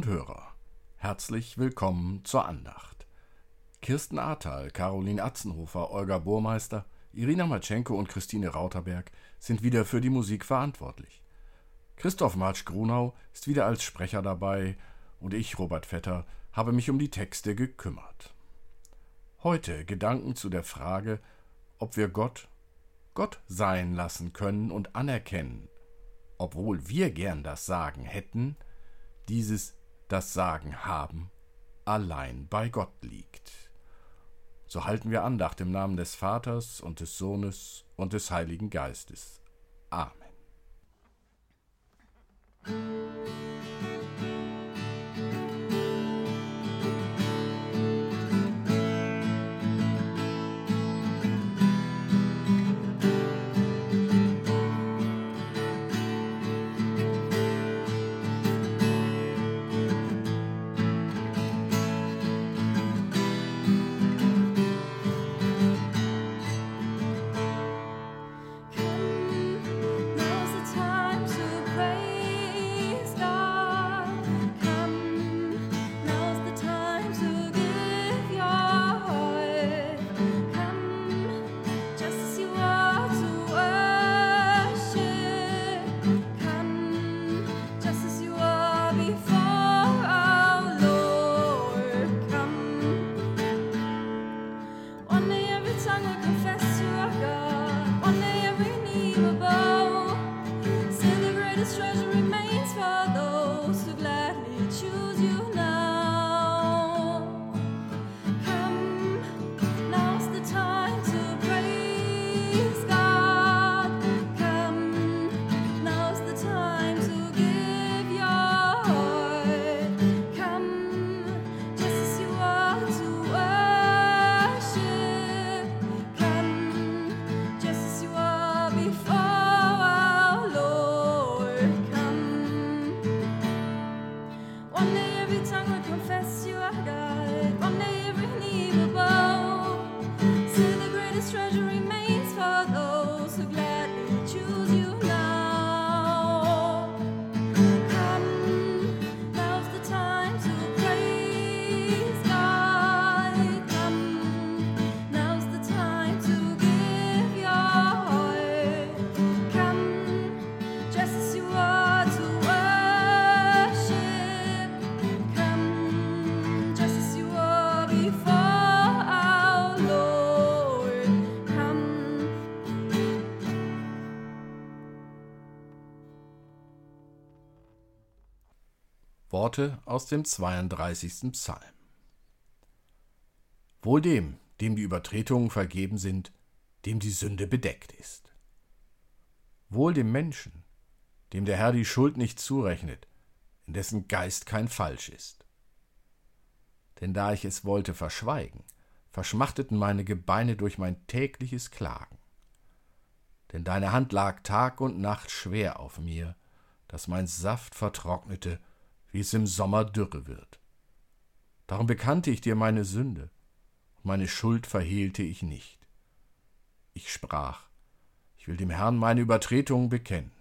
Und Hörer, herzlich willkommen zur Andacht. Kirsten Ahrtal, Caroline Atzenhofer, Olga Burmeister, Irina Matschenko und Christine Rauterberg sind wieder für die Musik verantwortlich. Christoph Marsch-Grunau ist wieder als Sprecher dabei und ich, Robert Vetter, habe mich um die Texte gekümmert. Heute Gedanken zu der Frage, ob wir Gott Gott sein lassen können und anerkennen, obwohl wir gern das Sagen hätten, dieses das Sagen haben allein bei Gott liegt. So halten wir Andacht im Namen des Vaters und des Sohnes und des Heiligen Geistes. Amen. Worte aus dem 32. Psalm. Wohl dem, dem die Übertretungen vergeben sind, dem die Sünde bedeckt ist. Wohl dem Menschen, dem der Herr die Schuld nicht zurechnet, in dessen Geist kein Falsch ist. Denn da ich es wollte verschweigen, verschmachteten meine Gebeine durch mein tägliches Klagen. Denn deine Hand lag Tag und Nacht schwer auf mir, dass mein Saft vertrocknete wie es im Sommer dürre wird. Darum bekannte ich dir meine Sünde, und meine Schuld verhehlte ich nicht. Ich sprach, ich will dem Herrn meine Übertretungen bekennen.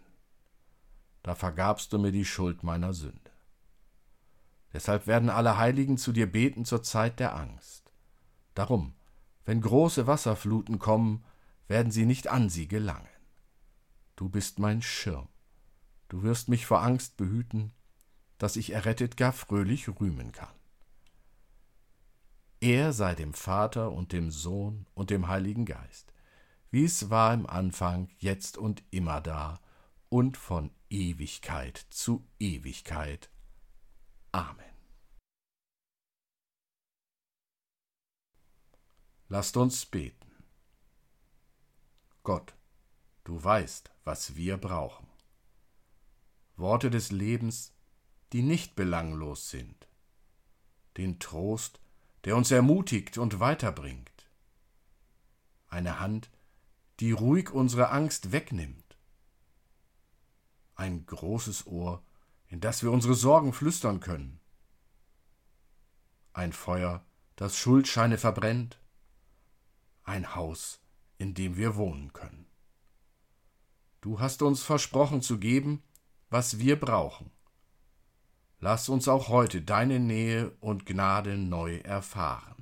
Da vergabst du mir die Schuld meiner Sünde. Deshalb werden alle Heiligen zu dir beten zur Zeit der Angst. Darum, wenn große Wasserfluten kommen, werden sie nicht an sie gelangen. Du bist mein Schirm. Du wirst mich vor Angst behüten, dass ich errettet gar fröhlich rühmen kann. Er sei dem Vater und dem Sohn und dem Heiligen Geist, wie es war im Anfang, jetzt und immer da und von Ewigkeit zu Ewigkeit. Amen. Lasst uns beten. Gott, du weißt, was wir brauchen. Worte des Lebens, die nicht belanglos sind, den Trost, der uns ermutigt und weiterbringt, eine Hand, die ruhig unsere Angst wegnimmt, ein großes Ohr, in das wir unsere Sorgen flüstern können, ein Feuer, das Schuldscheine verbrennt, ein Haus, in dem wir wohnen können. Du hast uns versprochen zu geben, was wir brauchen. Lass uns auch heute deine Nähe und Gnade neu erfahren.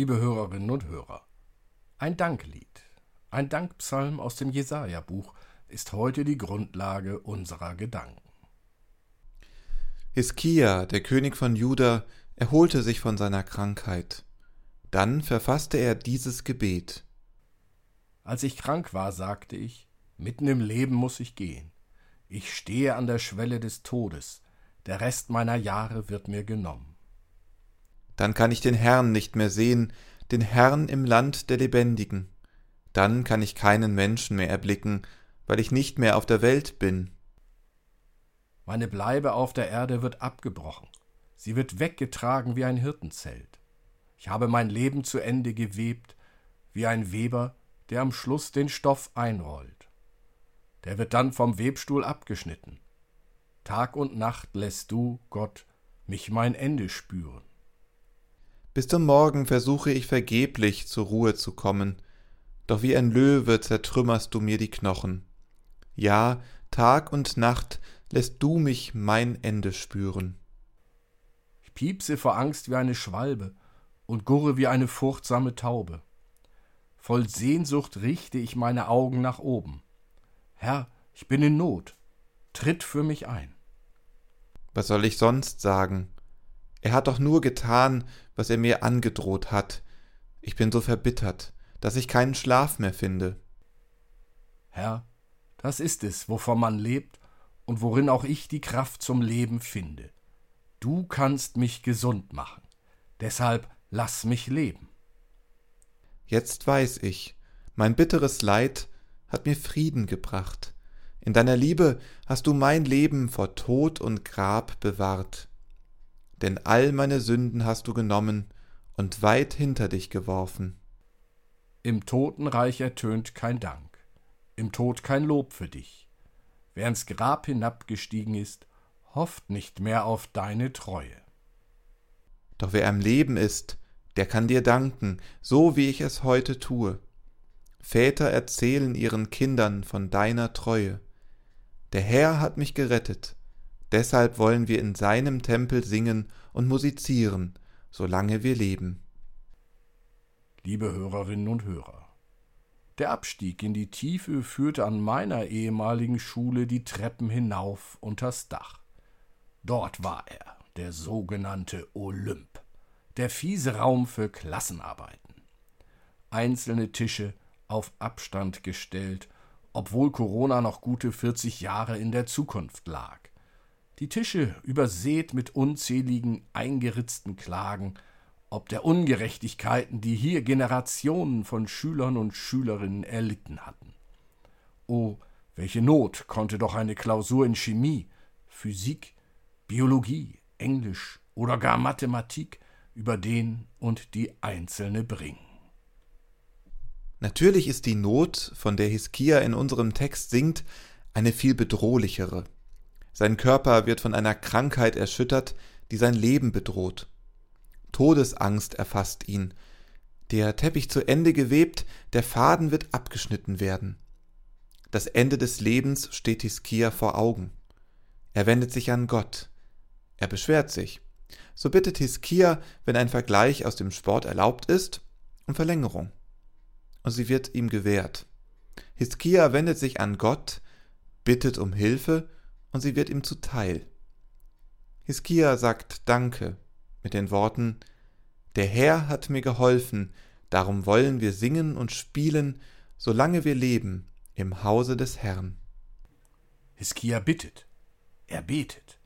Liebe Hörerinnen und Hörer. Ein Danklied, ein Dankpsalm aus dem Jesaja-Buch ist heute die Grundlage unserer Gedanken. Hiskia, der König von Juda, erholte sich von seiner Krankheit. Dann verfasste er dieses Gebet. Als ich krank war, sagte ich, mitten im Leben muss ich gehen. Ich stehe an der Schwelle des Todes, der Rest meiner Jahre wird mir genommen dann kann ich den Herrn nicht mehr sehen, den Herrn im Land der Lebendigen. Dann kann ich keinen Menschen mehr erblicken, weil ich nicht mehr auf der Welt bin. Meine Bleibe auf der Erde wird abgebrochen, sie wird weggetragen wie ein Hirtenzelt. Ich habe mein Leben zu Ende gewebt, wie ein Weber, der am Schluss den Stoff einrollt. Der wird dann vom Webstuhl abgeschnitten. Tag und Nacht lässt du, Gott, mich mein Ende spüren. Bis zum Morgen versuche ich vergeblich zur Ruhe zu kommen, doch wie ein Löwe zertrümmerst du mir die Knochen. Ja, Tag und Nacht lässt du mich mein Ende spüren. Ich piepse vor Angst wie eine Schwalbe und gurre wie eine furchtsame Taube. Voll Sehnsucht richte ich meine Augen nach oben. Herr, ich bin in Not, tritt für mich ein. Was soll ich sonst sagen? Er hat doch nur getan, was er mir angedroht hat. Ich bin so verbittert, dass ich keinen Schlaf mehr finde. Herr, das ist es, wovon man lebt und worin auch ich die Kraft zum Leben finde. Du kannst mich gesund machen, deshalb lass mich leben. Jetzt weiß ich, mein bitteres Leid hat mir Frieden gebracht. In deiner Liebe hast du mein Leben vor Tod und Grab bewahrt. Denn all meine Sünden hast du genommen und weit hinter dich geworfen. Im Totenreich ertönt kein Dank, im Tod kein Lob für dich. Wer ins Grab hinabgestiegen ist, hofft nicht mehr auf deine Treue. Doch wer am Leben ist, der kann dir danken, so wie ich es heute tue. Väter erzählen ihren Kindern von deiner Treue. Der Herr hat mich gerettet, deshalb wollen wir in seinem Tempel singen und musizieren, solange wir leben. Liebe Hörerinnen und Hörer, der Abstieg in die Tiefe führte an meiner ehemaligen Schule die Treppen hinauf unters Dach. Dort war er, der sogenannte Olymp, der fiese Raum für Klassenarbeiten. Einzelne Tische auf Abstand gestellt, obwohl Corona noch gute 40 Jahre in der Zukunft lag. Die Tische übersät mit unzähligen eingeritzten Klagen, ob der Ungerechtigkeiten, die hier Generationen von Schülern und Schülerinnen erlitten hatten. Oh, welche Not konnte doch eine Klausur in Chemie, Physik, Biologie, Englisch oder gar Mathematik über den und die Einzelne bringen. Natürlich ist die Not, von der Hiskia in unserem Text singt, eine viel bedrohlichere. Sein Körper wird von einer Krankheit erschüttert, die sein Leben bedroht. Todesangst erfasst ihn. Der Teppich zu Ende gewebt, der Faden wird abgeschnitten werden. Das Ende des Lebens steht Hiskia vor Augen. Er wendet sich an Gott. Er beschwert sich. So bittet Hiskia, wenn ein Vergleich aus dem Sport erlaubt ist, um Verlängerung. Und sie wird ihm gewährt. Hiskia wendet sich an Gott, bittet um Hilfe, und sie wird ihm zuteil. Hiskia sagt Danke mit den Worten Der Herr hat mir geholfen, darum wollen wir singen und spielen, solange wir leben im Hause des Herrn. Hiskia bittet, er betet.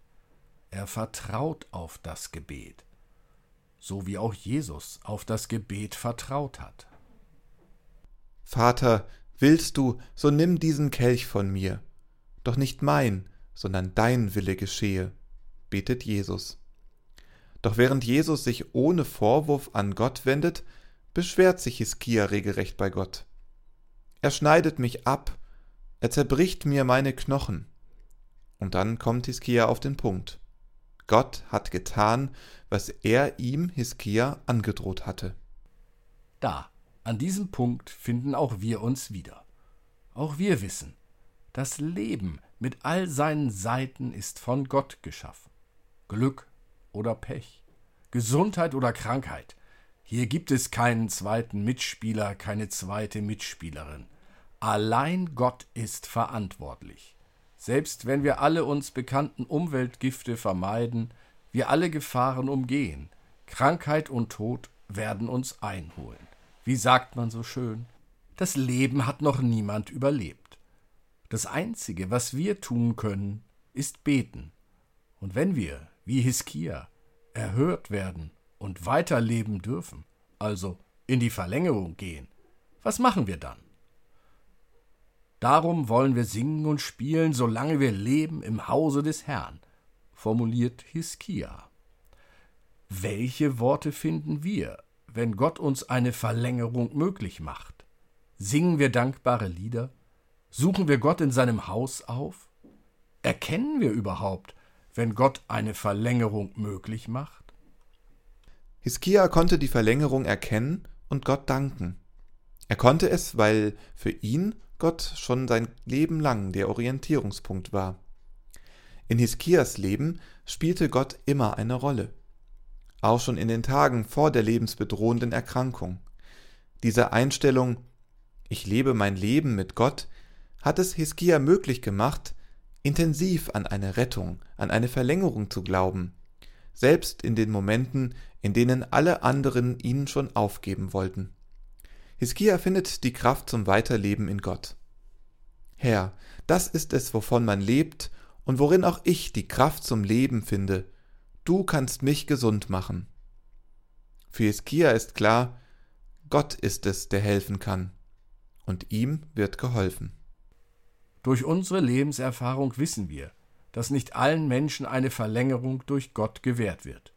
Er vertraut auf das Gebet, so wie auch Jesus auf das Gebet vertraut hat. Vater, willst du, so nimm diesen Kelch von mir, doch nicht mein, sondern dein Wille geschehe, betet Jesus. Doch während Jesus sich ohne Vorwurf an Gott wendet, beschwert sich Hiskia regelrecht bei Gott. Er schneidet mich ab, er zerbricht mir meine Knochen. Und dann kommt Hiskia auf den Punkt. Gott hat getan, was er ihm, Hiskia, angedroht hatte. Da, an diesem Punkt finden auch wir uns wieder. Auch wir wissen, das Leben mit all seinen Seiten ist von Gott geschaffen. Glück oder Pech, Gesundheit oder Krankheit. Hier gibt es keinen zweiten Mitspieler, keine zweite Mitspielerin. Allein Gott ist verantwortlich. Selbst wenn wir alle uns bekannten Umweltgifte vermeiden, wir alle Gefahren umgehen, Krankheit und Tod werden uns einholen. Wie sagt man so schön? Das Leben hat noch niemand überlebt. Das Einzige, was wir tun können, ist beten. Und wenn wir, wie Hiskia, erhört werden und weiterleben dürfen, also in die Verlängerung gehen, was machen wir dann? Darum wollen wir singen und spielen, solange wir leben im Hause des Herrn, formuliert Hiskia. Welche Worte finden wir, wenn Gott uns eine Verlängerung möglich macht? Singen wir dankbare Lieder? Suchen wir Gott in seinem Haus auf? Erkennen wir überhaupt, wenn Gott eine Verlängerung möglich macht? Hiskia konnte die Verlängerung erkennen und Gott danken. Er konnte es, weil für ihn Gott schon sein Leben lang der Orientierungspunkt war. In Hiskias Leben spielte Gott immer eine Rolle. Auch schon in den Tagen vor der lebensbedrohenden Erkrankung. Diese Einstellung, ich lebe mein Leben mit Gott, hat es Hiskia möglich gemacht, intensiv an eine Rettung, an eine Verlängerung zu glauben, selbst in den Momenten, in denen alle anderen ihn schon aufgeben wollten. Hiskia findet die Kraft zum Weiterleben in Gott. Herr, das ist es, wovon man lebt und worin auch ich die Kraft zum Leben finde. Du kannst mich gesund machen. Für Hiskia ist klar, Gott ist es, der helfen kann. Und ihm wird geholfen. Durch unsere Lebenserfahrung wissen wir, dass nicht allen Menschen eine Verlängerung durch Gott gewährt wird.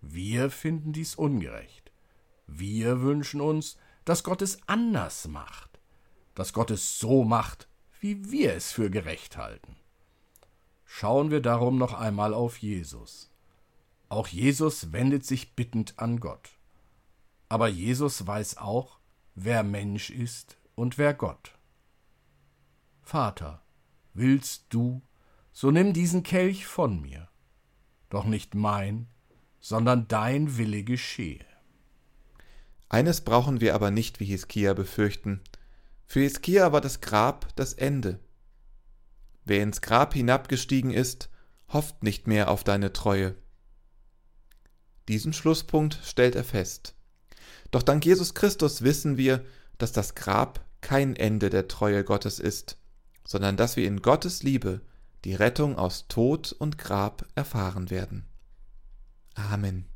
Wir finden dies ungerecht. Wir wünschen uns, dass Gott es anders macht, dass Gott es so macht, wie wir es für gerecht halten. Schauen wir darum noch einmal auf Jesus. Auch Jesus wendet sich bittend an Gott. Aber Jesus weiß auch, wer Mensch ist und wer Gott. Vater, willst du, so nimm diesen Kelch von mir, doch nicht mein, sondern dein Wille geschehe. Eines brauchen wir aber nicht wie Hiskia befürchten. Für Hiskia war das Grab das Ende. Wer ins Grab hinabgestiegen ist, hofft nicht mehr auf deine Treue. Diesen Schlusspunkt stellt er fest. Doch dank Jesus Christus wissen wir, dass das Grab kein Ende der Treue Gottes ist, sondern dass wir in Gottes Liebe die Rettung aus Tod und Grab erfahren werden. Amen.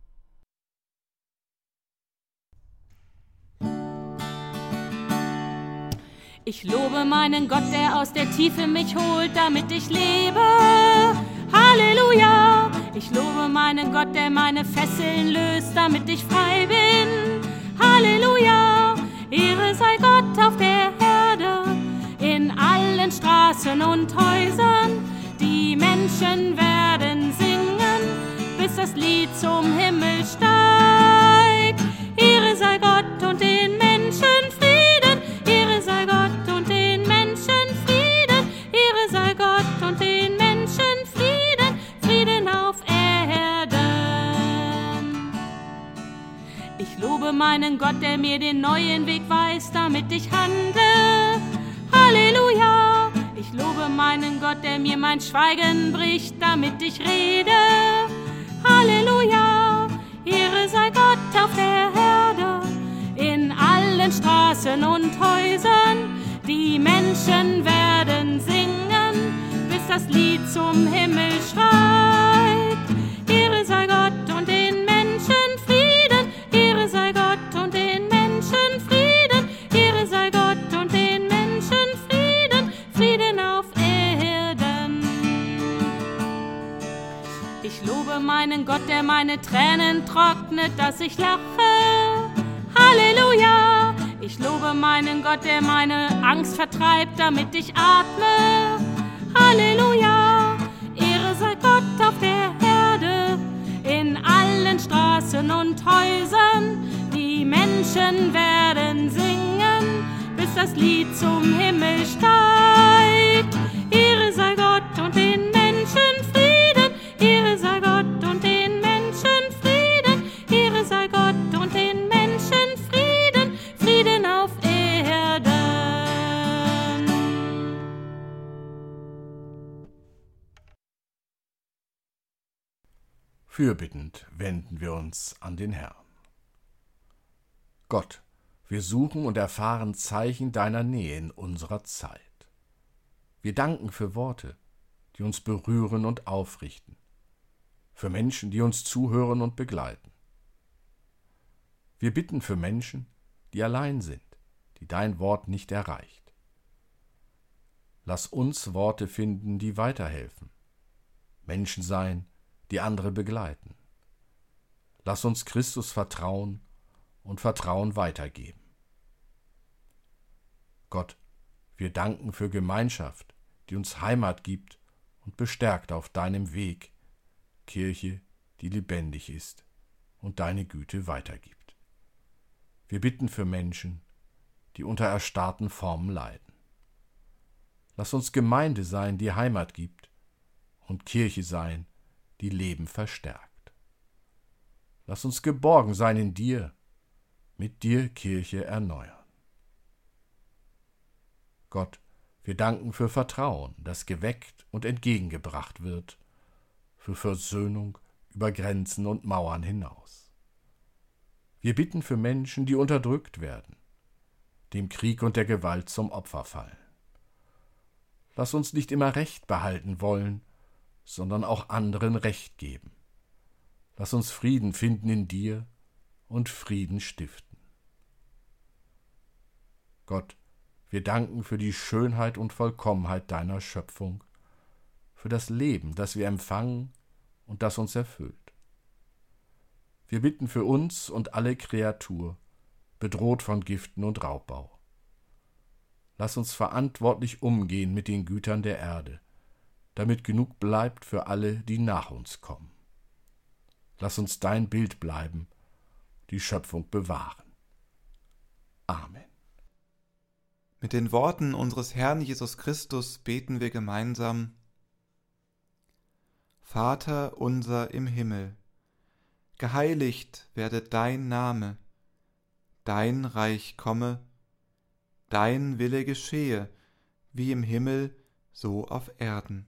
Ich lobe meinen Gott, der aus der Tiefe mich holt, damit ich lebe. Halleluja! Ich lobe meinen Gott, der meine Fesseln löst, damit ich frei bin. Halleluja! Ehre sei Gott auf der Erde, in allen Straßen und Häusern. Die Menschen werden singen, bis das Lied zum Himmel steigt. Ehre sei Gott und den Menschen Frieden, Ehre sei Gott und den Menschen Frieden, Ehre sei Gott und den Menschen Frieden, Frieden auf Erden. Ich lobe meinen Gott, der mir den neuen Weg weist, damit ich handle. Der mir mein Schweigen bricht, damit ich rede. Halleluja! Ehre sei Gott auf der Erde, in allen Straßen und Häusern. Die Menschen werden singen, bis das Lied zum Himmel schreit. Meinen Gott, der meine Tränen trocknet, dass ich lache. Halleluja! Ich lobe meinen Gott, der meine Angst vertreibt, damit ich atme. Halleluja! Ehre sei Gott auf der Erde, in allen Straßen und Häusern. Die Menschen werden singen, bis das Lied zum Himmel steigt. Fürbittend wenden wir uns an den Herrn. Gott, wir suchen und erfahren Zeichen deiner Nähe in unserer Zeit. Wir danken für Worte, die uns berühren und aufrichten, für Menschen, die uns zuhören und begleiten. Wir bitten für Menschen, die allein sind, die dein Wort nicht erreicht. Lass uns Worte finden, die weiterhelfen, Menschen sein, die andere begleiten. Lass uns Christus vertrauen und Vertrauen weitergeben. Gott, wir danken für Gemeinschaft, die uns Heimat gibt und bestärkt auf deinem Weg, Kirche, die lebendig ist und deine Güte weitergibt. Wir bitten für Menschen, die unter erstarrten Formen leiden. Lass uns Gemeinde sein, die Heimat gibt, und Kirche sein, die Leben verstärkt. Lass uns geborgen sein in dir, mit dir Kirche erneuern. Gott, wir danken für Vertrauen, das geweckt und entgegengebracht wird, für Versöhnung über Grenzen und Mauern hinaus. Wir bitten für Menschen, die unterdrückt werden, dem Krieg und der Gewalt zum Opfer fallen. Lass uns nicht immer Recht behalten wollen, sondern auch anderen Recht geben. Lass uns Frieden finden in dir und Frieden stiften. Gott, wir danken für die Schönheit und Vollkommenheit deiner Schöpfung, für das Leben, das wir empfangen und das uns erfüllt. Wir bitten für uns und alle Kreatur, bedroht von Giften und Raubbau. Lass uns verantwortlich umgehen mit den Gütern der Erde, damit genug bleibt für alle, die nach uns kommen. Lass uns dein Bild bleiben, die Schöpfung bewahren. Amen. Mit den Worten unseres Herrn Jesus Christus beten wir gemeinsam Vater unser im Himmel, geheiligt werde dein Name, dein Reich komme, dein Wille geschehe, wie im Himmel, so auf Erden.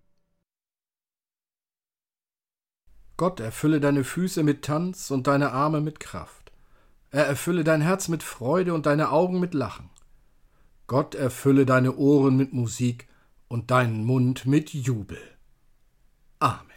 Gott erfülle deine Füße mit Tanz und deine Arme mit Kraft. Er erfülle dein Herz mit Freude und deine Augen mit Lachen. Gott erfülle deine Ohren mit Musik und deinen Mund mit Jubel. Amen.